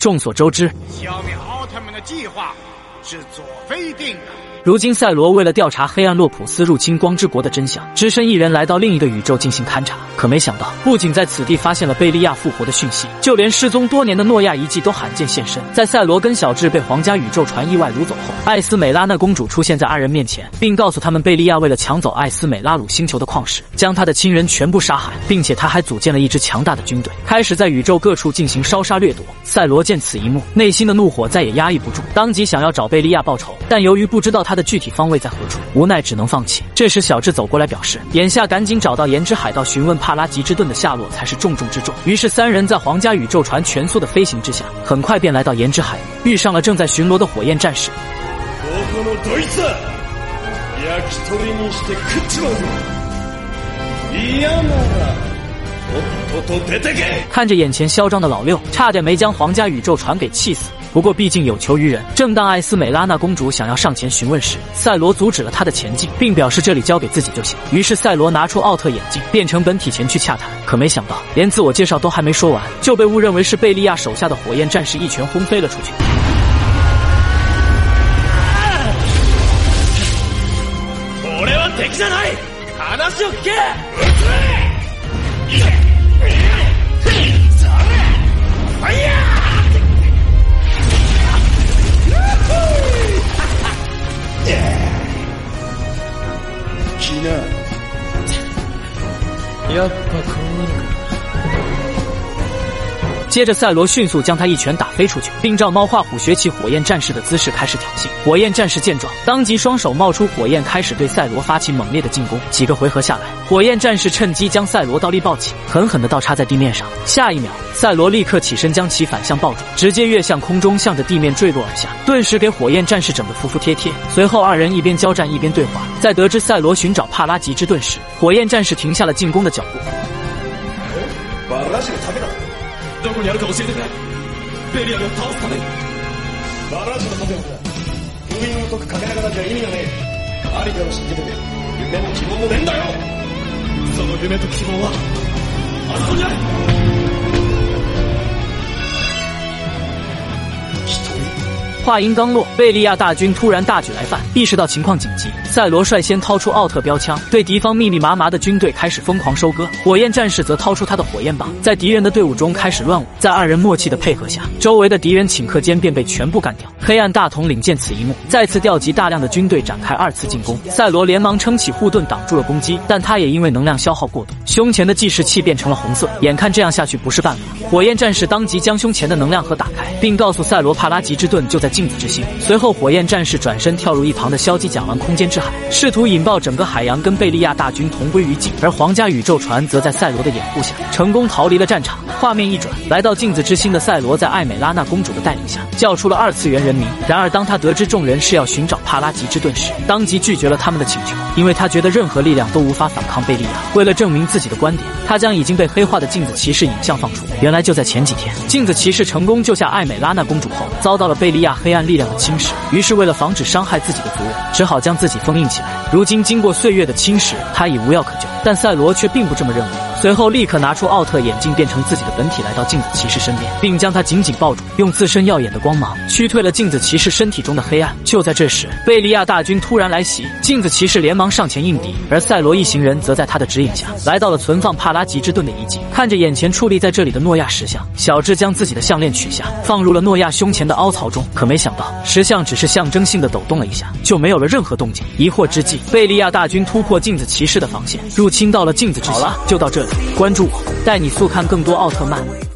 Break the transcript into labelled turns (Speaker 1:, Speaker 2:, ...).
Speaker 1: 众所周知，
Speaker 2: 消灭奥特曼的计划是佐菲定的。
Speaker 1: 如今，赛罗为了调查黑暗洛普斯入侵光之国的真相，只身一人来到另一个宇宙进行勘察。可没想到，不仅在此地发现了贝利亚复活的讯息，就连失踪多年的诺亚遗迹都罕见现身。在赛罗跟小智被皇家宇宙船意外掳走后，艾斯美拉娜公主出现在二人面前，并告诉他们，贝利亚为了抢走艾斯美拉鲁星球的矿石，将他的亲人全部杀害，并且他还组建了一支强大的军队，开始在宇宙各处进行烧杀掠夺。赛罗见此一幕，内心的怒火再也压抑不住，当即想要找贝利亚报仇，但由于不知道他的具体方位在何处，无奈只能放弃。这时，小智走过来表示，眼下赶紧找到岩之海盗询问帕拉吉之盾的下落才是重中之重。于是，三人在皇家宇宙船全速的飞行之下，很快便来到岩之海域，遇上了正在巡逻的火焰战士。看着眼前嚣张的老六，差点没将皇家宇宙船给气死。不过毕竟有求于人，正当艾斯美拉娜公主想要上前询问时，赛罗阻止了她的前进，并表示这里交给自己就行。于是赛罗拿出奥特眼镜，变成本体前去洽谈。可没想到，连自我介绍都还没说完，就被误认为是贝利亚手下的火焰战士一拳轰飞了出去。やっぱこうな やっぱ接着，赛罗迅速将他一拳打飞出去，并照猫画虎学起火焰战士的姿势开始挑衅。火焰战士见状，当即双手冒出火焰，开始对赛罗发起猛烈的进攻。几个回合下来，火焰战士趁机将赛罗倒立抱起，狠狠地倒插在地面上。下一秒，赛罗立刻起身将其反向抱住，直接跃向空中，向着地面坠落而下，顿时给火焰战士整得服服帖帖。随后，二人一边交战一边对话。在得知赛罗寻找帕拉吉之盾时，火焰战士停下了进攻的脚步。どこにあるか教えてくれ。ベリアルを倒すために。バラージュの盾を封印を解くかけながじゃ意味がねえ。ありかを知ってて夢も希望もねえんだよ。その夢と希望はあそこにある。话音刚落，贝利亚大军突然大举来犯。意识到情况紧急，赛罗率先掏出奥特标枪，对敌方密密麻麻的军队开始疯狂收割。火焰战士则掏出他的火焰棒，在敌人的队伍中开始乱舞。在二人默契的配合下，周围的敌人顷刻间便被全部干掉。黑暗大统领见此一幕，再次调集大量的军队展开二次进攻。赛罗连忙撑起护盾挡住了攻击，但他也因为能量消耗过度，胸前的计时器变成了红色。眼看这样下去不是办法，火焰战士当即将胸前的能量盒打开，并告诉赛罗帕拉吉之盾就在。镜子之心。随后，火焰战士转身跳入一旁的消极甲烷空间之海，试图引爆整个海洋，跟贝利亚大军同归于尽。而皇家宇宙船则在赛罗的掩护下，成功逃离了战场。画面一转，来到镜子之心的赛罗，在艾美拉娜公主的带领下，叫出了二次元人名。然而，当他得知众人是要寻找帕拉吉之盾时，当即拒绝了他们的请求，因为他觉得任何力量都无法反抗贝利亚。为了证明自己己的观点，他将已经被黑化的镜子骑士影像放出。原来就在前几天，镜子骑士成功救下艾美拉娜公主后，遭到了贝利亚。黑暗力量的侵蚀，于是为了防止伤害自己的族人，只好将自己封印起来。如今经过岁月的侵蚀，他已无药可救。但赛罗却并不这么认为，随后立刻拿出奥特眼镜，变成自己的本体，来到镜子骑士身边，并将他紧紧抱住，用自身耀眼的光芒驱退了镜子骑士身体中的黑暗。就在这时，贝利亚大军突然来袭，镜子骑士连忙上前应敌，而赛罗一行人则在他的指引下来到了存放帕拉吉之盾的遗迹。看着眼前矗立在这里的诺亚石像，小智将自己的项链取下，放入了诺亚胸前的凹槽中。可没想到，石像只是象征性的抖动了一下，就没有了任何动静。疑惑之际，贝利亚大军突破镜子骑士的防线，入亲到了镜子之。好了，就到这里，关注我，带你速看更多奥特曼。